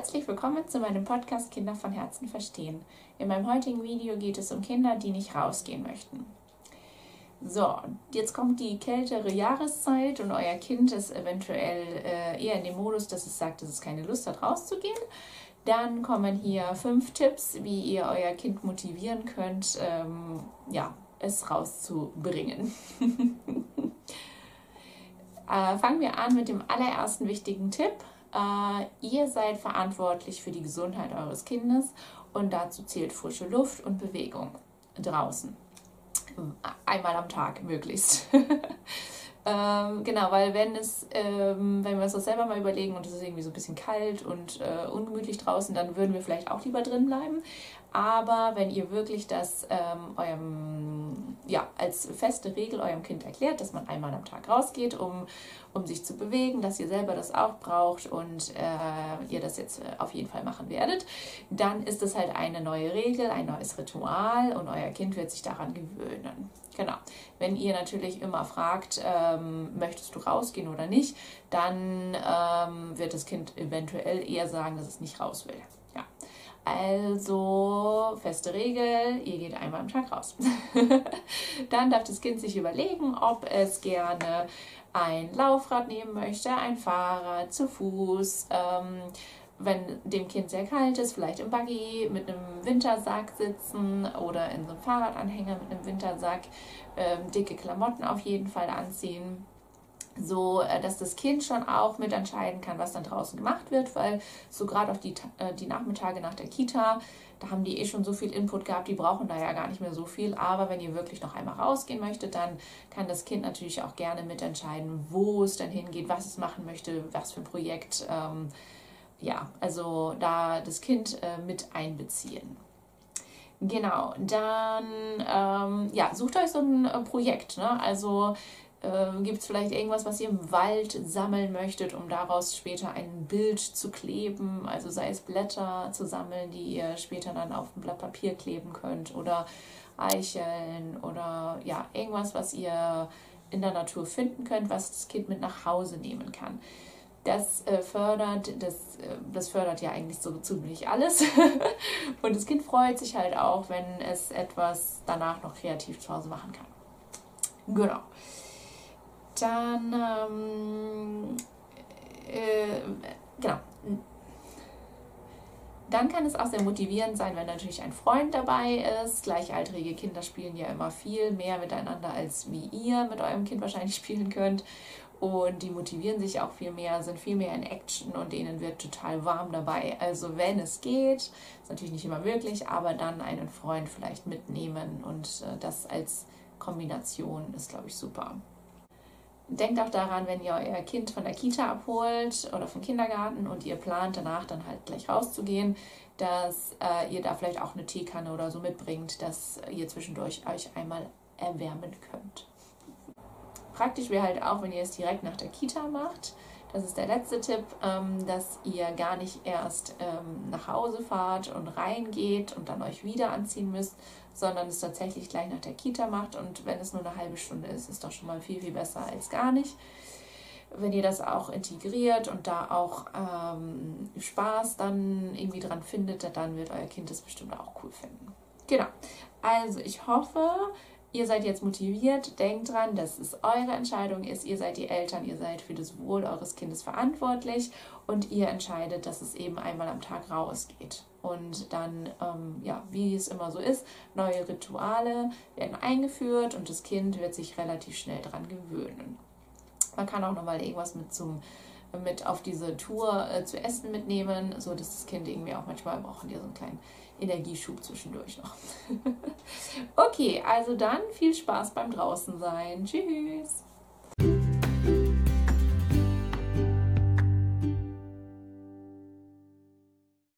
Herzlich willkommen zu meinem Podcast Kinder von Herzen verstehen. In meinem heutigen Video geht es um Kinder, die nicht rausgehen möchten. So, jetzt kommt die kältere Jahreszeit und euer Kind ist eventuell äh, eher in dem Modus, dass es sagt, dass es keine Lust hat, rauszugehen. Dann kommen hier fünf Tipps, wie ihr euer Kind motivieren könnt, ähm, ja, es rauszubringen. äh, fangen wir an mit dem allerersten wichtigen Tipp. Äh, ihr seid verantwortlich für die Gesundheit eures Kindes und dazu zählt frische Luft und Bewegung draußen. Einmal am Tag möglichst. ähm, genau, weil wenn es, ähm, wenn wir uns das selber mal überlegen und es ist irgendwie so ein bisschen kalt und äh, ungemütlich draußen, dann würden wir vielleicht auch lieber drin bleiben. Aber wenn ihr wirklich das ähm, eurem, ja, als feste Regel eurem Kind erklärt, dass man einmal am Tag rausgeht, um, um sich zu bewegen, dass ihr selber das auch braucht und äh, ihr das jetzt äh, auf jeden Fall machen werdet, dann ist es halt eine neue Regel, ein neues Ritual und euer Kind wird sich daran gewöhnen. Genau. Wenn ihr natürlich immer fragt, ähm, möchtest du rausgehen oder nicht, dann ähm, wird das Kind eventuell eher sagen, dass es nicht raus will. Also feste Regel, ihr geht einmal am Tag raus. Dann darf das Kind sich überlegen, ob es gerne ein Laufrad nehmen möchte, ein Fahrrad, zu Fuß. Ähm, wenn dem Kind sehr kalt ist, vielleicht im Buggy mit einem Wintersack sitzen oder in so einem Fahrradanhänger mit einem Wintersack. Ähm, dicke Klamotten auf jeden Fall anziehen so äh, dass das Kind schon auch mitentscheiden kann, was dann draußen gemacht wird, weil so gerade auf die, äh, die Nachmittage nach der Kita, da haben die eh schon so viel Input gehabt, die brauchen da ja gar nicht mehr so viel. Aber wenn ihr wirklich noch einmal rausgehen möchtet, dann kann das Kind natürlich auch gerne mitentscheiden, wo es dann hingeht, was es machen möchte, was für ein Projekt. Ähm, ja, also da das Kind äh, mit einbeziehen. Genau, dann ähm, ja, sucht euch so ein äh, Projekt. Ne? Also ähm, Gibt es vielleicht irgendwas, was ihr im Wald sammeln möchtet, um daraus später ein Bild zu kleben? Also sei es Blätter zu sammeln, die ihr später dann auf ein Blatt Papier kleben könnt oder Eicheln oder ja, irgendwas, was ihr in der Natur finden könnt, was das Kind mit nach Hause nehmen kann. Das äh, fördert, das, äh, das fördert ja eigentlich so ziemlich alles. Und das Kind freut sich halt auch, wenn es etwas danach noch kreativ zu Hause machen kann. Genau dann, ähm, äh, genau. Dann kann es auch sehr motivierend sein, wenn natürlich ein Freund dabei ist. Gleichaltrige Kinder spielen ja immer viel mehr miteinander, als wie ihr mit eurem Kind wahrscheinlich spielen könnt. Und die motivieren sich auch viel mehr, sind viel mehr in Action und denen wird total warm dabei. Also wenn es geht, ist natürlich nicht immer möglich, aber dann einen Freund vielleicht mitnehmen und äh, das als Kombination ist, glaube ich, super. Denkt auch daran, wenn ihr euer Kind von der Kita abholt oder vom Kindergarten und ihr plant danach dann halt gleich rauszugehen, dass äh, ihr da vielleicht auch eine Teekanne oder so mitbringt, dass ihr zwischendurch euch einmal erwärmen könnt. Praktisch wäre halt auch, wenn ihr es direkt nach der Kita macht. Das ist der letzte Tipp, ähm, dass ihr gar nicht erst ähm, nach Hause fahrt und reingeht und dann euch wieder anziehen müsst, sondern es tatsächlich gleich nach der Kita macht. Und wenn es nur eine halbe Stunde ist, ist doch schon mal viel, viel besser als gar nicht. Wenn ihr das auch integriert und da auch ähm, Spaß dann irgendwie dran findet, dann wird euer Kind das bestimmt auch cool finden. Genau. Also ich hoffe, ihr seid jetzt motiviert. Denkt dran, dass es eure Entscheidung ist. Ihr seid die Eltern, ihr seid für das Wohl eures Kindes verantwortlich und ihr entscheidet, dass es eben einmal am Tag rausgeht. Und dann, ähm, ja, wie es immer so ist, neue Rituale werden eingeführt und das Kind wird sich relativ schnell daran gewöhnen. Man kann auch nochmal irgendwas mit zum mit auf diese Tour äh, zu essen mitnehmen, so dass das Kind irgendwie auch manchmal brauchen die so einen kleinen Energieschub zwischendurch noch. okay, also dann viel Spaß beim draußen sein. Tschüss.